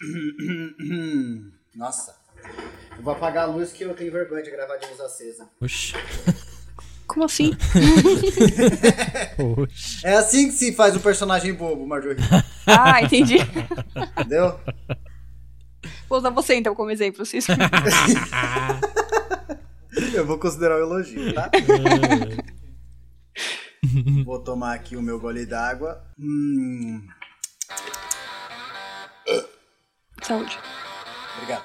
Nossa. Eu vou apagar a luz que eu tenho vergonha de gravar de luz acesa. Oxi. Como assim? Oxi. É assim que se faz um personagem bobo, Marjorie. ah, entendi. Entendeu? Vou usar você então como exemplo, Cisco. Eu vou considerar o elogio, tá? Vou tomar aqui o meu gole d'água. Hum, Saúde. obrigado.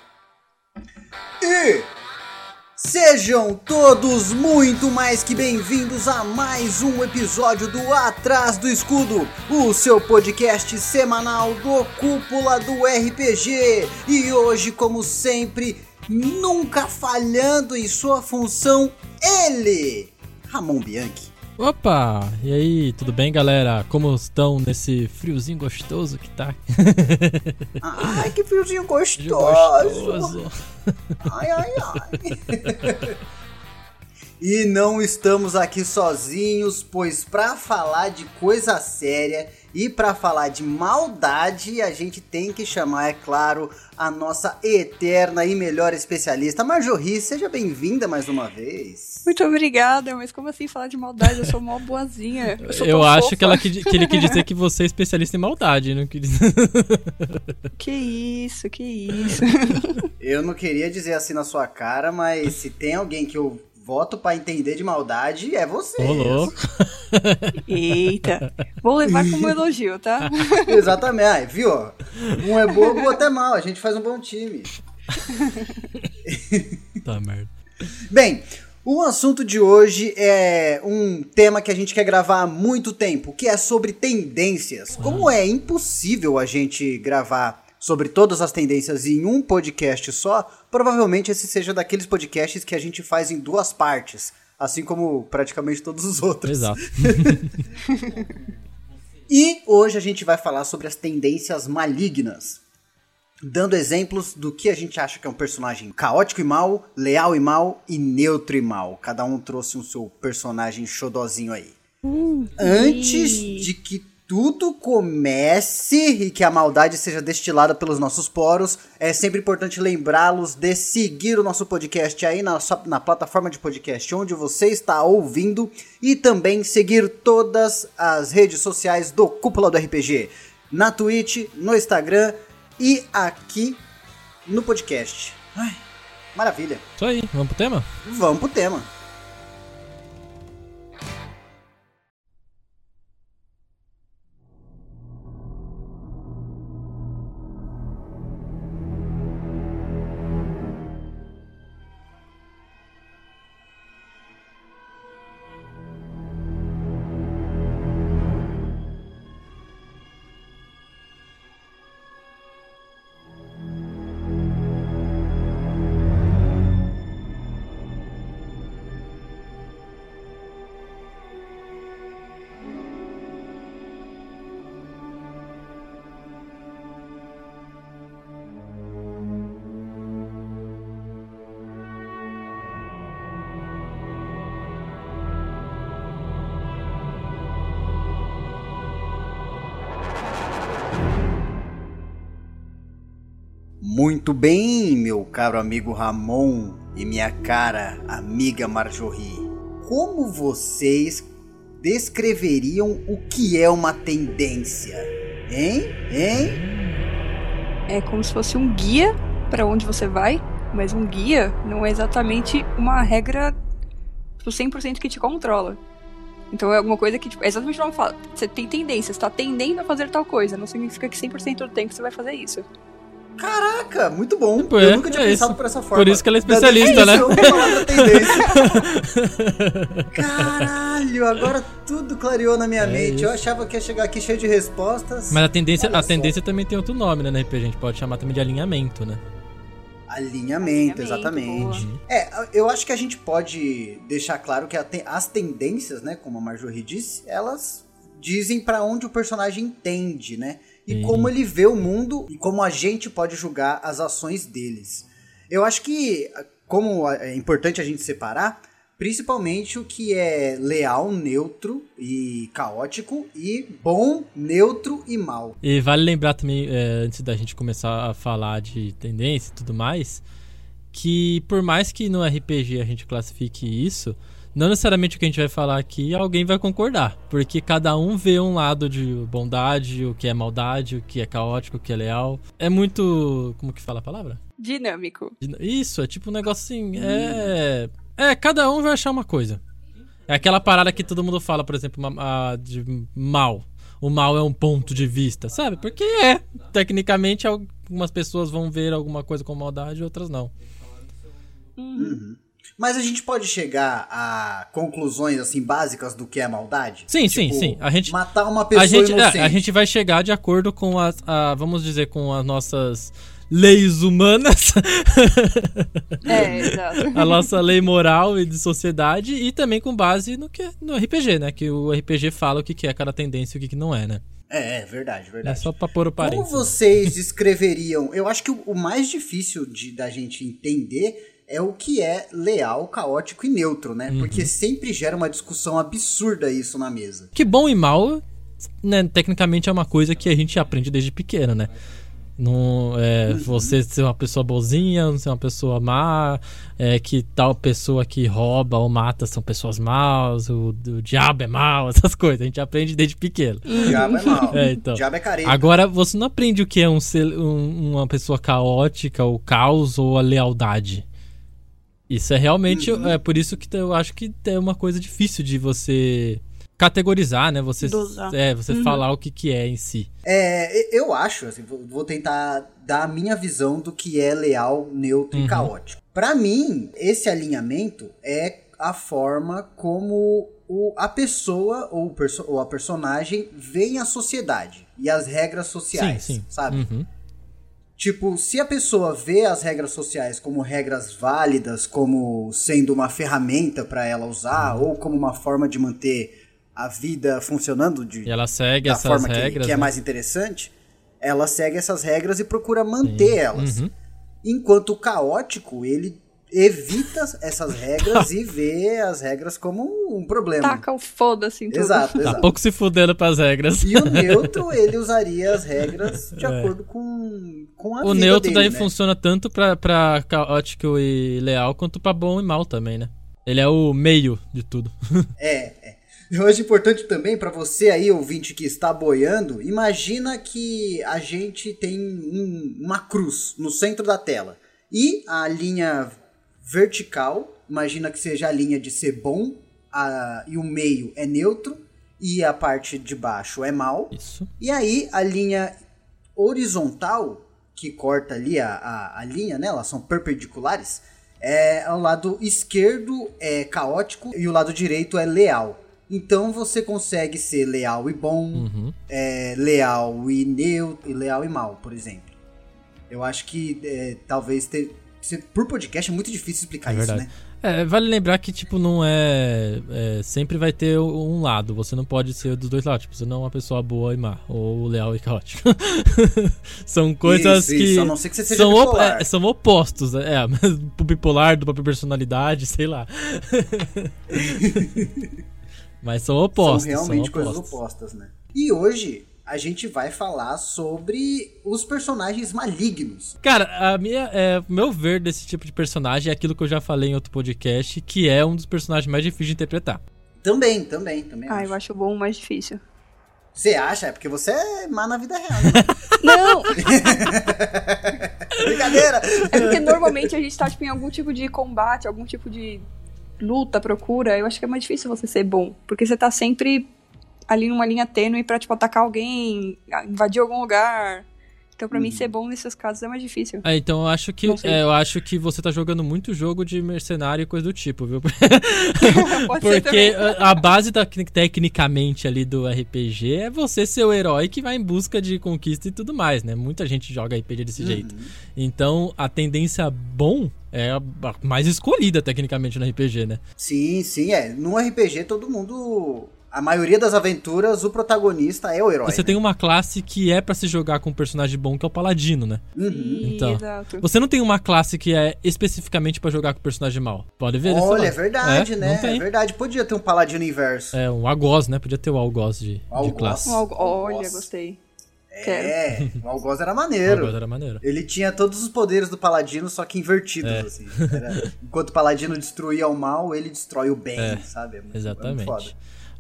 E sejam todos muito mais que bem-vindos a mais um episódio do Atrás do Escudo, o seu podcast semanal do Cúpula do RPG. E hoje, como sempre, nunca falhando em sua função, ele, Ramon Bianchi. Opa! E aí, tudo bem, galera? Como estão nesse friozinho gostoso que tá? Ai, que friozinho gostoso. gostoso. Ai, ai, ai. e não estamos aqui sozinhos, pois para falar de coisa séria e para falar de maldade, a gente tem que chamar, é claro, a nossa eterna e melhor especialista, Marjorie. Seja bem-vinda mais uma vez. Muito obrigada, mas como assim falar de maldade? Eu sou mó boazinha. Eu, sou Eu acho fofa. que, ela, que, que ele quis dizer que você é especialista em maldade, não quis. Que isso, que isso. Eu não queria dizer assim na sua cara, mas se tem alguém que eu voto para entender de maldade, é você. Ô, louco. Eita. Vou levar como elogio, tá? Exatamente. Ai, viu? Um é bobo, o outro é mal. A gente faz um bom time. Tá merda. Bem, o assunto de hoje é um tema que a gente quer gravar há muito tempo, que é sobre tendências. Como é impossível a gente gravar sobre todas as tendências em um podcast só, provavelmente esse seja daqueles podcasts que a gente faz em duas partes, assim como praticamente todos os outros. Exato. E hoje a gente vai falar sobre as tendências malignas. Dando exemplos do que a gente acha que é um personagem caótico e mal, leal e mal e neutro e mal. Cada um trouxe um seu personagem xodozinho aí. Antes de que tudo comece e que a maldade seja destilada pelos nossos poros, é sempre importante lembrá-los de seguir o nosso podcast aí na, sua- na plataforma de podcast onde você está ouvindo e também seguir todas as redes sociais do Cúpula do RPG, na Twitch, no Instagram e aqui no podcast. Ai, maravilha. Isso aí, vamos pro tema? Vamos pro tema. Muito bem, meu caro amigo Ramon e minha cara amiga Marjorie. Como vocês descreveriam o que é uma tendência? Hein? Hein? É como se fosse um guia pra onde você vai, mas um guia não é exatamente uma regra tipo, 100% que te controla. Então é alguma coisa que, tipo, é exatamente como fala. Você tem tendência, você tá tendendo a fazer tal coisa. Não significa que 100% do tempo você vai fazer isso. Caraca, muito bom. Pô, Eu é, nunca tinha é pensado isso. por essa forma. Por isso que ela é Da- especialista, é né? isso. Caralho, agora tudo clareou na minha É mente. Eu isso. achava que ia chegar aqui cheio de respostas. Mas a tendência, Olha a só. tendência também tem outro nome, né, na RPG. A gente pode chamar também de alinhamento, né? Alinhamento, Alinhamento, exatamente. boa. É, eu acho que a gente pode deixar claro que as tendências, né, como a Marjorie disse, elas dizem pra onde o personagem tende, né? E Sim. como ele vê o mundo e como a gente pode julgar as ações deles. Eu acho que, como é importante a gente separar, Principalmente o que é leal, neutro e caótico, e bom, neutro e mal. E vale lembrar também, é, antes da gente começar a falar de tendência e tudo mais, que por mais que no RPG a gente classifique isso, não necessariamente o que a gente vai falar aqui alguém vai concordar, porque cada um vê um lado de bondade, o que é maldade, o que é caótico, o que é leal. É muito. Como que fala a palavra? Dinâmico. Isso, é tipo um negócio assim. É. É, cada um vai achar uma coisa. É aquela parada que todo mundo fala, por exemplo, de mal. O mal é um ponto de vista, sabe? Porque é. Tecnicamente, algumas pessoas vão ver alguma coisa com maldade e outras não. Uhum. Mas a gente pode chegar a conclusões assim básicas do que é maldade? Sim, tipo, sim, sim. A gente matar uma pessoa a gente, inocente. É, a gente vai chegar de acordo com as, a, vamos dizer, com as nossas leis humanas. É, exato. a nossa lei moral e de sociedade e também com base no que no RPG, né? Que o RPG fala o que que é cada tendência e o que que não é, né? É, é verdade, verdade. É só pra pôr o parênteses. Como vocês descreveriam? Eu acho que o, o mais difícil de, da gente entender é o que é leal, caótico e neutro, né? Uhum. Porque sempre gera uma discussão absurda isso na mesa. Que bom e mal, né, tecnicamente é uma coisa que a gente aprende desde pequeno, né? Não, é, Uhum. Você ser uma pessoa boazinha, não ser uma pessoa má, é, que tal pessoa que rouba ou mata são pessoas maus, o, o diabo é mau, essas coisas. A gente aprende desde pequeno. O diabo é mal. É, então. O diabo é careta. Agora, você não aprende o que é um, ser- um- uma pessoa caótica, o caos ou a lealdade. Isso é realmente. Uhum. É por isso que eu acho que é uma coisa difícil de você categorizar, né? Você, Dosar. é, você Uhum. falar o que, que é em si. É, eu acho, assim, vou, tentar dar a minha visão do que é leal, neutro Uhum. e caótico. Pra mim, esse alinhamento é a forma como o, a pessoa ou, perso- ou a personagem vê a sociedade e as regras sociais, sim, sim. sabe? Uhum. Tipo, se a pessoa vê as regras sociais como regras válidas, como sendo uma ferramenta pra ela usar, Uhum. ou como uma forma de manter a vida funcionando de, E ela segue da essas forma que- regras. que, é né? mais interessante, ela segue essas regras e procura manter elas. Uhum. Enquanto o caótico, ele evita essas regras e vê as regras como um problema. Taca o foda-se em tudo. Exato, Tá exato. pouco se fudendo pras regras. E o neutro, ele usaria as regras de É. acordo com, com a O vida neutro dele, daí né? funciona tanto pra, pra caótico e leal quanto pra bom e mal também, né? Ele é o meio de tudo. É, é. Eu acho importante também para você aí, ouvinte que está boiando, imagina que a gente tem um- uma cruz no centro da tela. E a linha vertical, imagina que seja a linha de ser bom, a- e o meio é neutro, e a parte de baixo é mal. Isso. E aí a linha horizontal, que corta ali a, a, a linha, né? Elas são perpendiculares. É, o lado esquerdo é caótico e o lado direito é leal. Então você consegue ser leal e bom, Uhum. é, leal e neutro, e leal e mal, por exemplo. Eu acho que é, talvez por podcast é muito difícil explicar É isso, né? É, vale lembrar que, tipo, não é, é, Sempre vai ter um lado. Você não pode ser dos dois lados. Tipo, você não é uma pessoa boa e má. Ou leal e caótico. são coisas Isso, que. isso, a não ser que você seja são, op- é, são opostos. né? É, mas bipolar, do própria personalidade, sei lá. mas são opostos. São realmente são coisas opostos. opostas, né? E hoje a gente vai falar sobre os personagens malignos. Cara, a minha, é, o meu ver desse tipo de personagem é aquilo que eu já falei em outro podcast, que é um dos personagens mais difíceis de interpretar. Também, também, também. Ah, acho. eu acho bom o mais difícil. Você acha? É porque você é má na vida real, né? Não! Brincadeira! É porque normalmente a gente tá tipo, em algum tipo de combate, algum tipo de luta, procura. Eu acho que é mais difícil você ser bom. Porque você tá sempre ali numa linha tênue pra, tipo, atacar alguém, invadir algum lugar. Então, pra mim, ser bom nesses casos é mais difícil. É, então eu acho que é, eu acho que você tá jogando muito jogo de mercenário e coisa do tipo, viu? Pode ser Porque também. a, a base da, tecnicamente ali do RPG é você ser o herói que vai em busca de conquista e tudo mais, né? Muita gente joga RPG desse jeito. Então a tendência bom é a a mais escolhida tecnicamente no RPG, né? Sim, sim, é. No RPG todo mundo A maioria das aventuras, o protagonista é o herói. Você tem uma classe que é pra se jogar com um personagem bom, que é o paladino, né? Uhum. Então, Exato. Você não tem uma classe que é especificamente pra jogar com personagem mal. Pode ver Olha, é verdade, É, né? Não tem. É verdade. Podia ter um paladino inverso. É, um algoz, né? Podia ter o algoz de, de Algoz. classe. Um algo- Olha, gostei. Quero. É, o algoz era O maneiro. algoz era maneiro. Ele tinha todos os poderes do paladino, só que invertidos, É. assim. Era- enquanto o paladino destruía o mal, ele destrói o bem, É, sabe? É muito- é muito Exatamente. foda.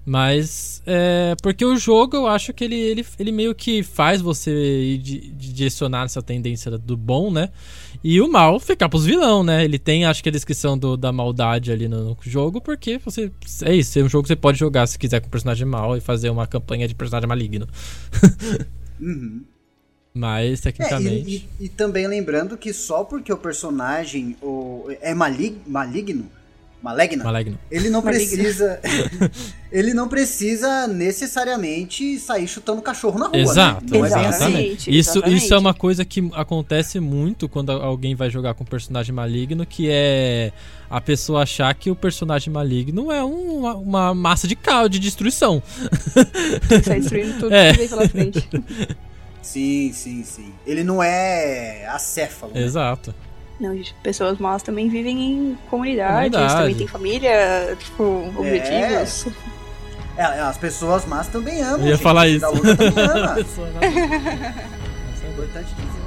Mas, é, porque o jogo, eu acho que ele, ele, ele meio que faz você ir di- di- direcionar essa tendência do bom, né? E o mal ficar pros vilão, né? Ele tem, acho que a descrição do- da maldade ali no, no jogo, porque você. É isso, é um jogo que você pode jogar se quiser com personagem mal e fazer uma campanha de personagem maligno. Uhum. Mas, É, tecnicamente. e, e- e também lembrando que só porque o personagem o, é malig, maligno, maligno, Maligno. ele não precisa. ele não precisa necessariamente sair chutando cachorro na rua. Exato, né? Não é bem Exatamente. assim. exatamente. Isso, exatamente. isso é uma coisa que acontece muito quando alguém vai jogar com um personagem maligno, que é a pessoa achar que o personagem maligno é um- uma, uma massa de caos, de destruição. Sai destruindo tudo É. que vem pela frente. Sim, sim, sim. Ele não é acéfalo. né? Não, gente, pessoas más também vivem em comunidades, Comunidade. também têm família, tipo, objetivos. É, as pessoas más também amam. Eu ia gente. falar isso. dá luta também ama. É importante dizer.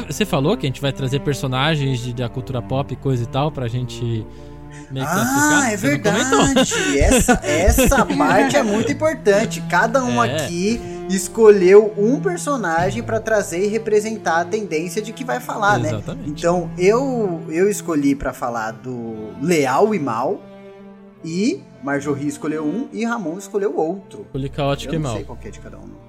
Você falou que a gente vai trazer personagens de- da cultura pop e coisa e tal pra gente meio que? Ah, é não verdade. Essa, essa parte é muito importante. Cada um É. aqui escolheu um personagem pra trazer e representar a tendência de que vai falar, né? Exatamente. Então, eu eu escolhi pra falar do Leal e Mal e Marjorie escolheu um e Ramon escolheu outro. Escolhi caótico eu e não mal. sei qual que é de cada um.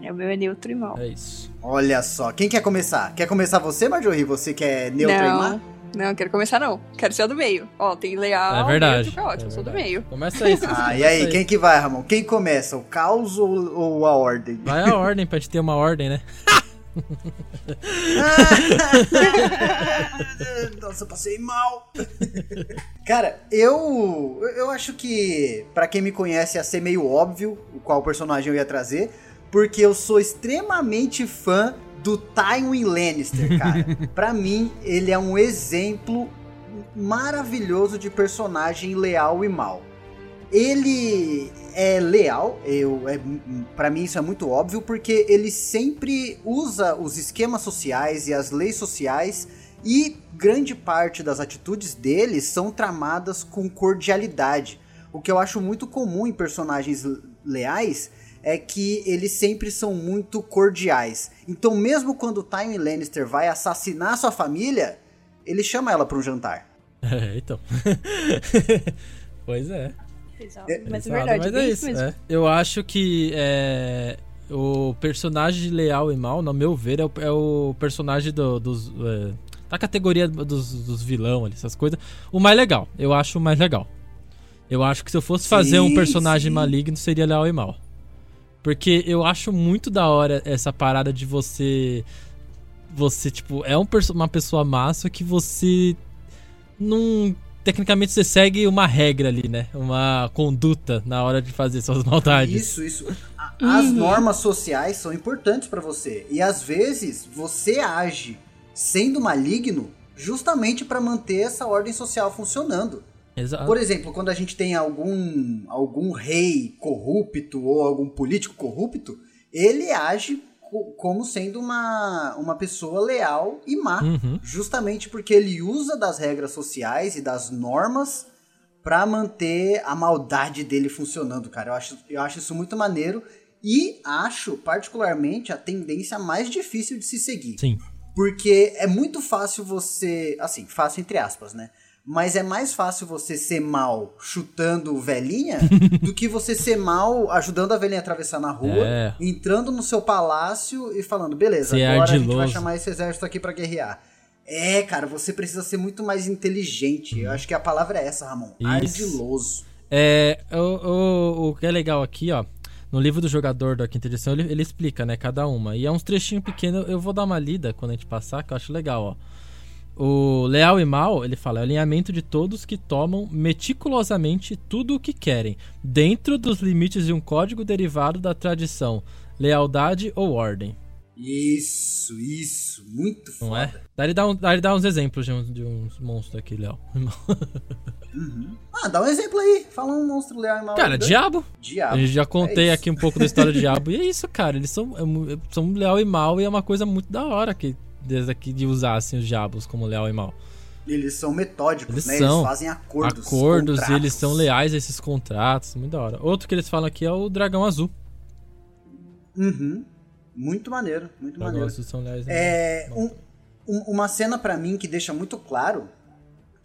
Não. É, o meu é neutro e mal. É isso. Olha só, quem quer começar? Quer começar você, Marjorie? Você que é neutro e má? não, não, quero começar não. Quero ser a do meio. Ó, tem leal, é verdade. neutro e caótico. é eu sou do meio. Começa aí. Ah, e aí, quem que vai, Ramon? Quem começa? O caos ou, ou a ordem? Vai a ordem pra gente ter uma ordem, né? Nossa, eu passei mal. Cara, eu eu acho que pra quem me conhece ia ser meio óbvio o qual personagem eu ia trazer, porque eu sou extremamente fã do Tywin Lannister, cara. pra mim, ele é um exemplo maravilhoso de personagem leal e mal. Ele é leal, eu é, para mim isso é muito óbvio porque ele sempre usa os esquemas sociais e as leis sociais e grande parte das atitudes dele são tramadas com cordialidade. O que eu acho muito comum em personagens leais é que eles sempre são muito cordiais. Então, mesmo quando o Tywin Lannister vai assassinar sua família, ele chama ela para um jantar. É, então. pois é. Exato. É, Mas é verdade, mas é isso é. Eu acho que é, o personagem de leal e mal, no meu ver, é o, é o personagem do- dos. é, da categoria dos, dos vilão ali, essas coisas. O mais legal. Eu acho o mais legal. Eu acho que se eu fosse fazer um personagem sim. maligno, seria leal e mal. Porque eu acho muito da hora essa parada de você. Você, tipo, é um perso- uma pessoa massa que você não. Tecnicamente você segue uma regra ali, né? Uma conduta na hora de fazer suas maldades. Isso, isso. As Uhum. normas sociais são importantes pra você. E às vezes você age sendo maligno justamente pra manter essa ordem social funcionando. Exato. Por exemplo, quando a gente tem algum, algum rei corrupto ou algum político corrupto, ele age co- como sendo uma, uma pessoa leal e má. Uhum. Justamente porque ele usa das regras sociais e das normas pra manter a maldade dele funcionando, cara. Eu acho, eu acho isso muito maneiro. E acho, particularmente, a tendência mais difícil de se seguir. Sim. Porque é muito fácil você. Assim, fácil entre aspas, né? Mas é mais fácil você ser mal chutando velhinha do que você ser mal ajudando a velhinha a atravessar na rua, É. entrando no seu palácio e falando, beleza, Ser agora a gente vai chamar esse exército aqui pra guerrear. É, cara, você precisa ser muito mais inteligente. Eu acho que a palavra é essa, Ramon. Isso. Ardiloso. É, o, o, o que é legal aqui, ó. No livro do jogador da quinta edição, ele, ele explica, né, cada uma. E é uns trechinhos pequenos, eu vou dar uma lida quando a gente passar, que eu acho legal, ó. O leal e mal, ele fala, é o alinhamento de todos que tomam meticulosamente tudo o que querem, dentro dos limites de um código derivado da tradição, lealdade ou ordem. Isso, isso. Muito Não foda. é? Daí ele dá, um, daí ele dá uns exemplos de uns, de uns monstros aqui, Léo. Ah, dá um exemplo aí. Fala um monstro leal e mal. Cara, diabo. Diabo. Gente já contei É aqui um pouco da história do diabo. E é isso, cara. Eles são, é são leal e mal e é uma coisa muito da hora que desde aqui de usar assim, os diabos como leal e mal. Eles são metódicos, Eles né? são. Eles fazem acordos. Acordos e contratos. eles são leais a esses contratos. Muito da hora. Outro que eles falam aqui é o dragão azul. Uhum. Muito maneiro, muito Dragão maneiro. azul são leais. a- É, um- um- uma cena pra mim que deixa muito claro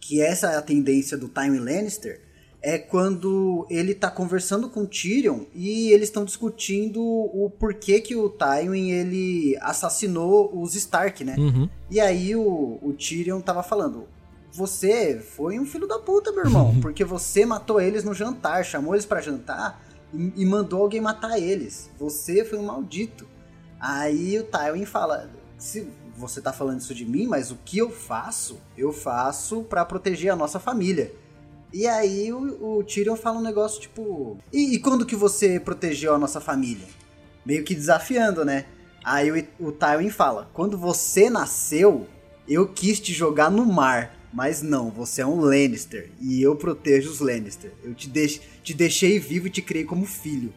que essa é a tendência do Tywin Lannister é quando ele tá conversando com o Tyrion e eles estão discutindo o porquê que o Tywin ele assassinou os Stark, né? Uhum. E aí o, o Tyrion tava falando: Você foi um filho da puta, meu irmão, porque você matou eles no jantar, chamou eles pra jantar e, e mandou alguém matar eles. Você foi um maldito. Aí o Tywin fala: Se você tá falando isso de mim, mas o que eu faço? Eu faço pra proteger a nossa família. E aí o, o Tyrion fala um negócio tipo: e, e quando que você protegeu a nossa família? Meio que desafiando, né? Aí o, o Tywin fala: quando você nasceu, eu quis te jogar no mar. Mas não, você é um Lannister e eu protejo os Lannister. Eu te, deix te deixei vivo e te criei como filho.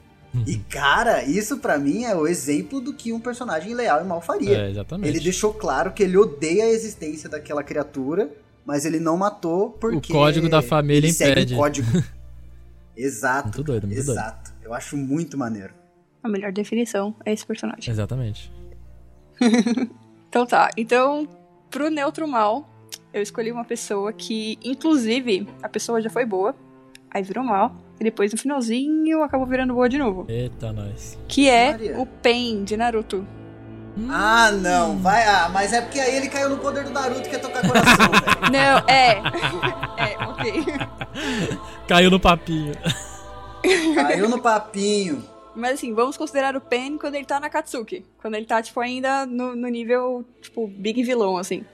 E cara, isso pra mim é o exemplo do que um personagem leal e mal faria. É, exatamente. Ele deixou claro que ele odeia a existência daquela criatura, mas ele não matou porque. O código da família ele segue impede. o código. Exato. Muito doido, muito doido. exato. Eu acho muito maneiro. A melhor definição é esse personagem. Exatamente. Então tá, então pro neutro mal, eu escolhi uma pessoa que, inclusive, a pessoa já foi boa, aí virou mal, e depois no finalzinho acabou virando boa de novo. Eita, nós. Que é Maria. o Pain de Naruto. Ah, não, vai. Ah, mas é porque aí ele caiu no poder do Naruto que é tocar coração, velho. Não, é. é, ok. Caiu no papinho. Caiu no papinho. Mas assim, vamos considerar o Pain quando ele tá na Katsuki. Quando ele tá, tipo, ainda no, no nível, tipo, big vilão, assim.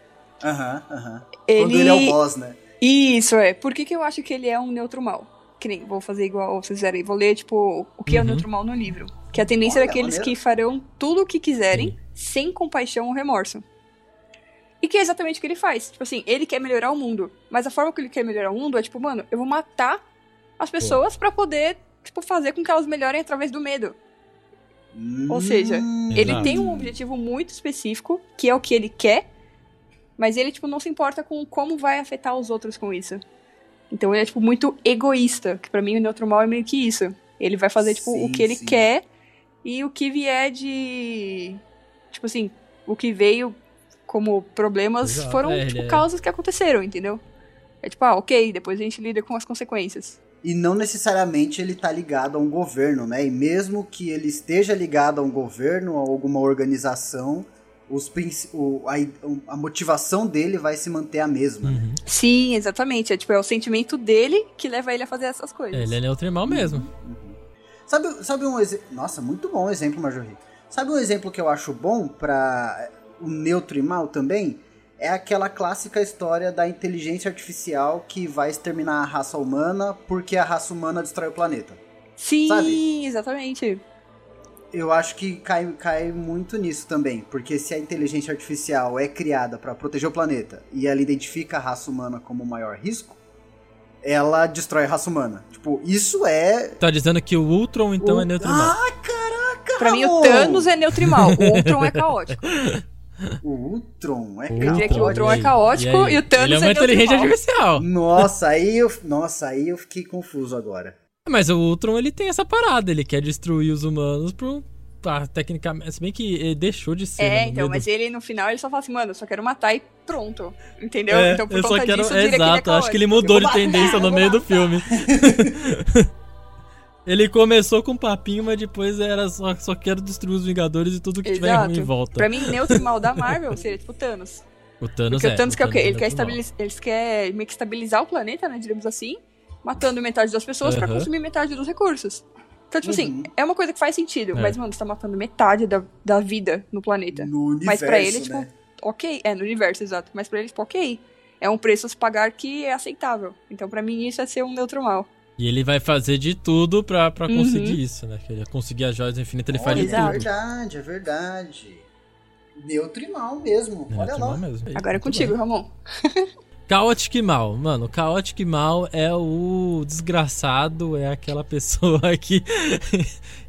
Aham, aham. Ele... Quando ele é o boss, né? Isso, é. Por que, que eu acho que ele é um neutro mal? Que nem, vou fazer igual vocês fizeram aí. Vou ler, tipo, o que é o Uhum. neutro mal no livro. Que a tendência Olha, daqueles maneiro. que farão tudo o que quiserem, sem compaixão ou remorso. E que é exatamente o que ele faz. Tipo assim, ele quer melhorar o mundo. Mas a forma que ele quer melhorar o mundo é, tipo, mano, eu vou matar as pessoas pra poder, tipo, fazer com que elas melhorem através do medo. Ou seja, Hum. Ele Exato. tem um objetivo muito específico, que é o que ele quer, mas ele, tipo, não se importa com como vai afetar os outros com isso. Então ele é, tipo, muito egoísta, que pra mim o neutro mal é meio que isso. Ele vai fazer, tipo, Sim, o que ele sim. quer e o que vier de... Tipo assim, o que veio como problemas Exato, foram, é, tipo, é- causas que aconteceram, entendeu? É tipo, ah, ok, depois a gente lida com as consequências. E não necessariamente ele tá ligado a um governo, né? E mesmo que ele esteja ligado a um governo, a alguma organização, os, o- a, a motivação dele vai se manter a mesma. né? Uhum. Sim, exatamente. É, tipo, é o sentimento dele que leva ele a fazer essas coisas. Ele é neutro e mal mesmo. Sabe, sabe um exemplo. Nossa, muito bom o exemplo, Marjorie. Sabe um exemplo que eu acho bom pra o neutro e mal também? É aquela clássica história da inteligência artificial que vai exterminar a raça humana porque a raça humana destrói o planeta. Sim, Sabe? exatamente. Eu acho que cai, cai muito nisso também, porque se a inteligência artificial é criada pra proteger o planeta e ela identifica a raça humana como o maior risco, ela destrói a raça humana. Tipo, isso é. Tá dizendo que o Ultron então o- é neutro e mal. Ah, caraca! Pra mim, o! Thanos é neutro e mal. O Ultron é caótico. O Ultron é O Eu diria que o caótico. Ultron é caótico aí? e o Thanos Ele é uma é neutro e inteligência mal. artificial. Nossa, aí eu, nossa, aí eu fiquei confuso agora. Mas o Ultron, ele tem essa parada, ele quer destruir os humanos pro... Ah, tecnicamente, se bem que ele deixou de ser. É, né, então, mas ele no final ele só fala assim, mano, eu só quero matar e pronto. Entendeu? É, então por eu conta só quero. disso, que é exato, acho que ele mudou de tendência no meio do filme. ele começou com um papinho, mas depois era só, só quero destruir os Vingadores e tudo que tiver Exato. ruim em volta. Pra mim, neutro mal da Marvel seria tipo Thanos. o Thanos Porque é. o Thanos quer o quê? Ele é quer, estabiliz... ele quer meio que estabilizar o planeta, né? Digamos assim, matando metade das pessoas pra Aham. consumir metade dos recursos. Então, tipo Uhum. assim, é uma coisa que faz sentido, É. mas, mano, você tá matando metade da, da vida no planeta. No universo, mas pra ele, tipo, né? ok. É, no universo, exato. Mas pra ele, tipo, ok. É um preço a se pagar que é aceitável. Então, pra mim, isso é ser um neutro mal. E ele vai fazer de tudo pra, pra Uhum. conseguir isso, né? Que ele conseguir as joias infinitas, ele faz Olha, de Exato. É tudo. verdade, é verdade. Neutro e mal mesmo. É, Olha lá. mesmo. Agora é contigo, bem. Ramon. Chaotic Mal, mano, Chaotic Mal é o desgraçado, é aquela pessoa que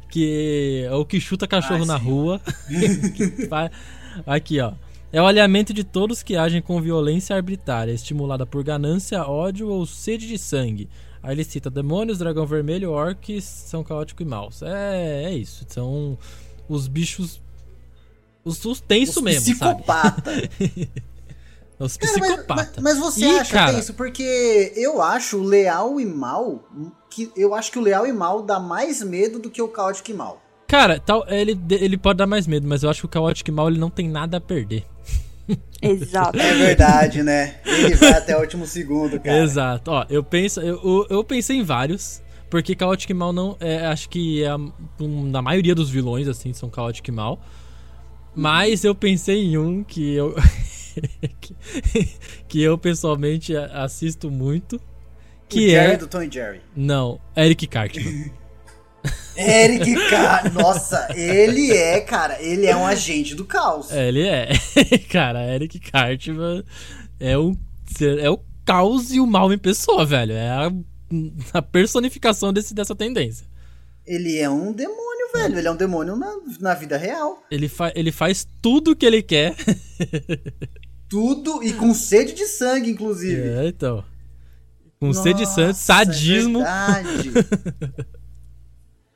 que é o que chuta cachorro Ah, na rua. Aqui, ó. É o alinhamento de todos que agem com violência arbitrária, estimulada por ganância, ódio ou sede de sangue. Aí ele cita demônios, dragão vermelho, orcs, são caótico e maus. É, é isso. São os bichos. Os, os tenso Os mesmo, sabe? Psicopata. Os Cara, mas, psicopatas. mas- mas você Ih, acha cara. que é isso? Porque eu acho o leal e mal. Que, eu acho que o leal e mal dá mais medo do que o caótico e mal. Cara, tal, ele, ele pode dar mais medo, mas eu acho que o Chaotic Mal ele não tem nada a perder. Exato. É verdade, né? Ele vai até o último segundo, cara. Exato. Ó, eu penso, eu, eu, pensei em vários, porque Chaotic Mal não, é, acho que é a, um, na maioria dos vilões assim são Chaotic Mal. Mas eu pensei em um que eu que, que eu pessoalmente assisto muito, o que Jerry é do Tom e Jerry. não, Eric Cartman. Eric, cara, nossa, ele é, cara, ele é um agente do caos. É, ele é. Cara, Eric Cartman é o, é o caos e o mal em pessoa, velho. É a, a personificação desse, dessa tendência. Ele é um demônio, velho. Ele é um demônio na, na vida real. Ele, fa ele faz tudo que ele quer. Tudo e com sede de sangue, inclusive. É, então. Com sede de Nossa, sangue, sadismo. É verdade.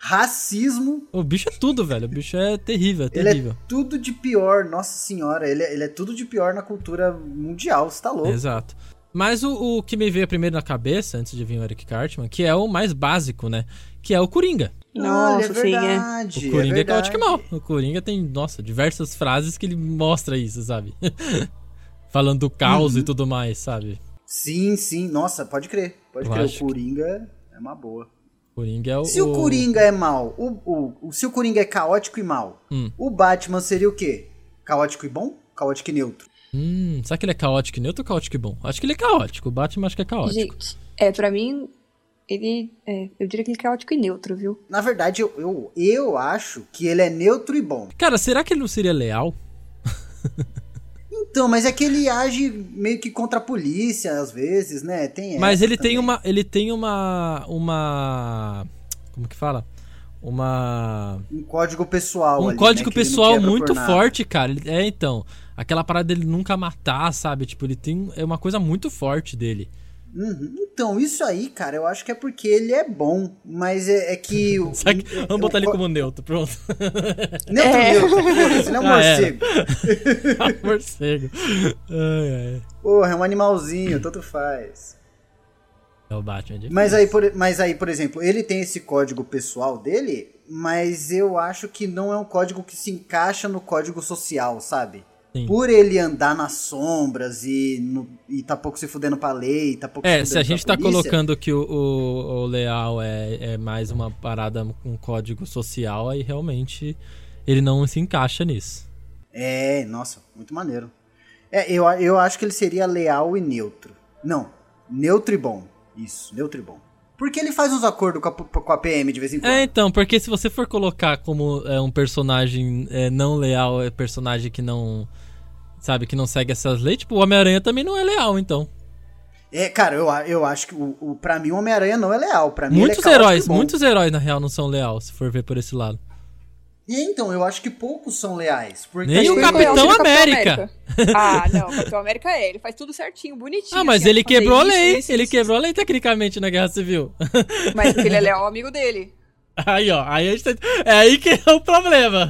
Racismo. o bicho é tudo, velho. O bicho é terrível, é Ele terrível. é tudo de pior. Nossa senhora, ele é, ele é tudo de pior na cultura mundial. Você tá louco? Exato. Mas o, o que me veio primeiro na cabeça, antes de vir o Eric Cartman, que é o mais básico, né? Que é o Coringa. Olha, Nossa, é sim, é. verdade. O Coringa é, é caótico mal. O Coringa tem, nossa, diversas frases que ele mostra isso, sabe? Falando do caos Uhum. e tudo mais, sabe? Sim, sim. Nossa, pode crer. Pode Eu crer. O Coringa é uma boa. Coringa é o. Se o Coringa é mal, o, o, o- se o Coringa é caótico e mal, Hum. o Batman seria o quê? Caótico e bom? Caótico e neutro? Hum, será que ele é caótico e neutro ou caótico e bom? Acho que ele é caótico. O Batman acho que é caótico. Gente, é, pra mim, ele. É, eu diria que ele é caótico e neutro, viu? Na verdade, eu, eu, eu acho que ele é neutro e bom. Cara, será que ele não seria leal? Então, mas é que ele age meio que contra a polícia, às vezes, né? Tem Mas ele tem também. uma. Ele tem uma. Uma. Como que fala? Uma. Um código pessoal Um ali, código né, ele não pessoal muito forte, cara. É, então. Aquela parada dele nunca matar, sabe? Tipo, ele tem. É uma coisa muito forte dele. Uhum. Então, isso aí, cara, eu acho que é porque ele é bom, mas é, é que... o- Sabe? o- Vamos botar ele como neutro, pronto. Neutro, É. neutro, ele é um Ah, é. morcego. Morcego. Ai, ai. Porra, é um animalzinho, tanto faz. É o Batman. é. Mas aí, por, mas aí, por exemplo, ele tem esse código pessoal dele, mas eu acho que não é um código que se encaixa no código social, sabe? Sim. Por ele andar nas sombras e, no, e tá pouco se fudendo pra lei, tá pouco É, se se a gente tá polícia, colocando que o, o, o Leal é, é mais uma parada, um código social, aí realmente ele não se encaixa nisso. É, nossa, muito maneiro. É, eu, eu acho que ele seria leal e neutro. Não, neutro e bom. Isso, neutro e bom. Porque ele faz uns acordos com a, com a PM de vez em quando. É, então, porque se você for colocar como é, um personagem é, não leal, é personagem que não. Sabe, que não segue essas leis, tipo, o Homem-Aranha também não é leal, então. É, cara, eu, eu acho que o, o, pra mim o Homem-Aranha não é leal. Pra mim Muitos ele é heróis, muitos heróis, na real, não são leal, se for ver por esse lado. E então, eu acho que poucos são leais. Porque Nem o Capitão tipo América. Ah, não, o Capitão América é, ele faz tudo certinho, bonitinho. Ah, mas assim, ele quebrou a lei. isso, ele isso. quebrou a lei tecnicamente na Guerra Civil. Mas porque ele é leal amigo dele. Aí, ó. Aí a gente tá... É aí que é o problema.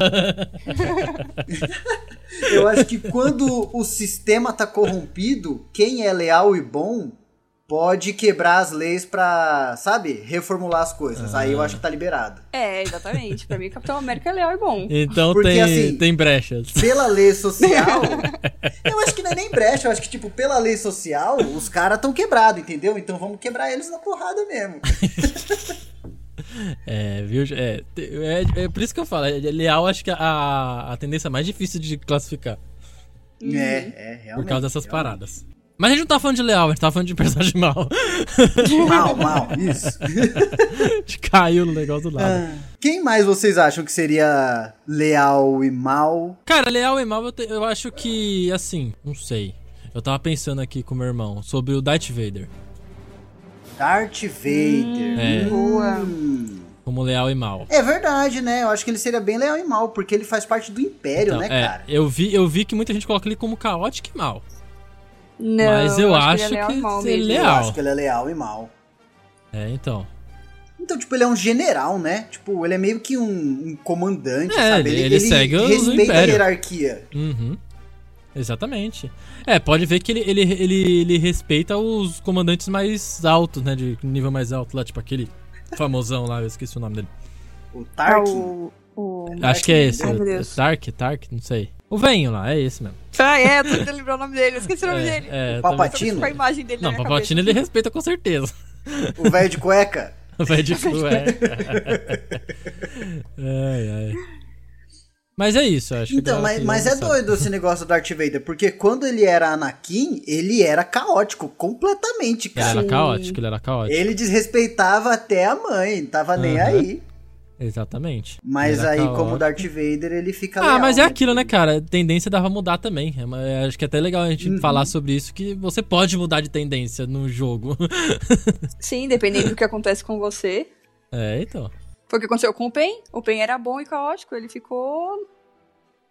Eu acho que quando o sistema tá corrompido, quem é leal e bom pode quebrar as leis pra, sabe, reformular as coisas. Aí eu acho que tá liberado. É, exatamente. Pra mim, Capitão América é leal e bom. Então Porque, tem, assim, tem brechas. Pela lei social, eu acho que não é nem brecha, eu acho que, tipo, pela lei social, os caras tão quebrados, entendeu? Então vamos quebrar eles na porrada mesmo. É, viu? É, é, é por isso que eu falo. É, leal, acho que a, a tendência mais difícil de classificar. Uhum. É, é, realmente. Por causa dessas realmente. paradas. Mas a gente não tá falando de leal, a gente tá falando de personagem mal. Mal, mal, isso. a gente caiu no negócio do lado. Ah, Quem mais vocês acham que seria leal e mal? Cara, leal e mal, eu, te- eu acho que, assim, não sei. Eu tava pensando aqui com meu irmão sobre o Darth Vader. Darth Vader. É. Boa. Hum. Como leal e mal. É verdade, né? Eu acho que ele seria bem leal e mal, porque ele faz parte do Império, Então, né, é, cara? eu vi, eu vi que muita gente coloca ele como caótico e mal. Não, Mas eu acho, acho que ele é leal que mal ele é Eu leal. acho que ele é leal e mal. É, então. Então, tipo, ele é um general, né? Tipo, ele é meio que um, um comandante, É, sabe? ele- ele segue os respeita a hierarquia. Uhum. Exatamente. É, pode ver que ele, ele, ele, ele respeita os comandantes mais altos, né? De nível mais alto lá, tipo aquele famosão lá, eu esqueci o nome dele. O Ah, Tarkin. o, o... Acho que é esse. Ai, meu o- Deus. Tark, Tark, não sei. O venho lá, é esse mesmo. Ah, é, eu tô tentando lembrar o nome dele, eu esqueci o nome dele. É, é, O com a imagem dele Não, minha Palpatine ele respeita com certeza. O velho de cueca. Vai de cueca. ai, ai. Mas é isso, acho que Então, mas, mas é sabe. doido esse negócio do Darth Vader, porque quando ele era Anakin, ele era caótico, completamente, Ele cara. era caótico, ele era caótico. Ele desrespeitava até a mãe, tava nem Aham. aí. Exatamente. Mas era aí, como caótico. Darth Vader, ele fica Ah, leal, mas é aquilo, né, cara? Tendência dava mudar também. É uma- é, acho que é até legal a gente Uhum. falar sobre isso, que você pode mudar de tendência no jogo. Sim, dependendo do que acontece com você. é, então. Foi o que aconteceu com o Pen. O Pen era bom e caótico, ele ficou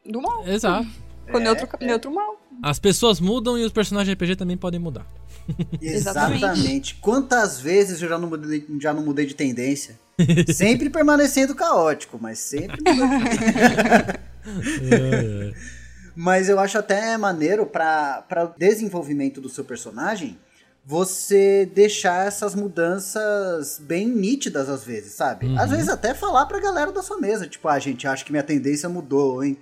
do mal. Exato. Ficou É, neutro, é. neutro mal. As pessoas mudam e os personagens de RPG também podem mudar. Exatamente. Exatamente. Quantas vezes eu já não mudei, já não mudei de tendência? sempre permanecendo caótico, mas sempre. É, Mas eu acho até maneiro para o desenvolvimento do seu personagem você deixar essas mudanças bem nítidas às vezes, sabe? Uhum. Às vezes até falar pra galera da sua mesa, tipo, ah, gente, acho que minha tendência mudou, hein?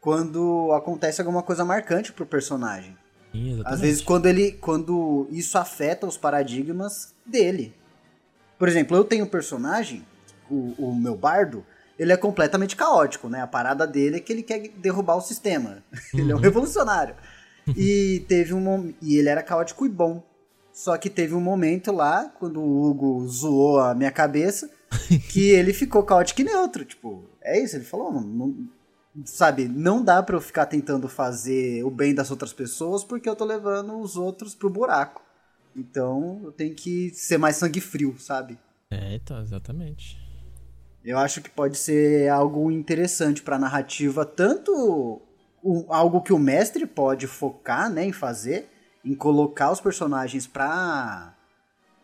Quando acontece alguma coisa marcante pro personagem. Sim. Às vezes quando ele quando isso afeta os paradigmas dele. Por exemplo, eu tenho um personagem, o, o meu bardo, ele é completamente caótico, né? A parada dele é que ele quer derrubar o sistema. ele é um Uhum. revolucionário. e teve um e ele era caótico e bom. Só que teve um momento lá, quando o Hugo zoou a minha cabeça, que ele ficou caótico e neutro. Tipo, é isso, ele falou, "Mano, não, sabe, não dá pra eu ficar tentando fazer o bem das outras pessoas porque eu tô levando os outros pro buraco. Então eu tenho que ser mais sangue frio, sabe? É, então, exatamente. Eu acho que pode ser algo interessante pra narrativa, tanto o- algo que o mestre pode focar né, em fazer, em colocar os personagens pra,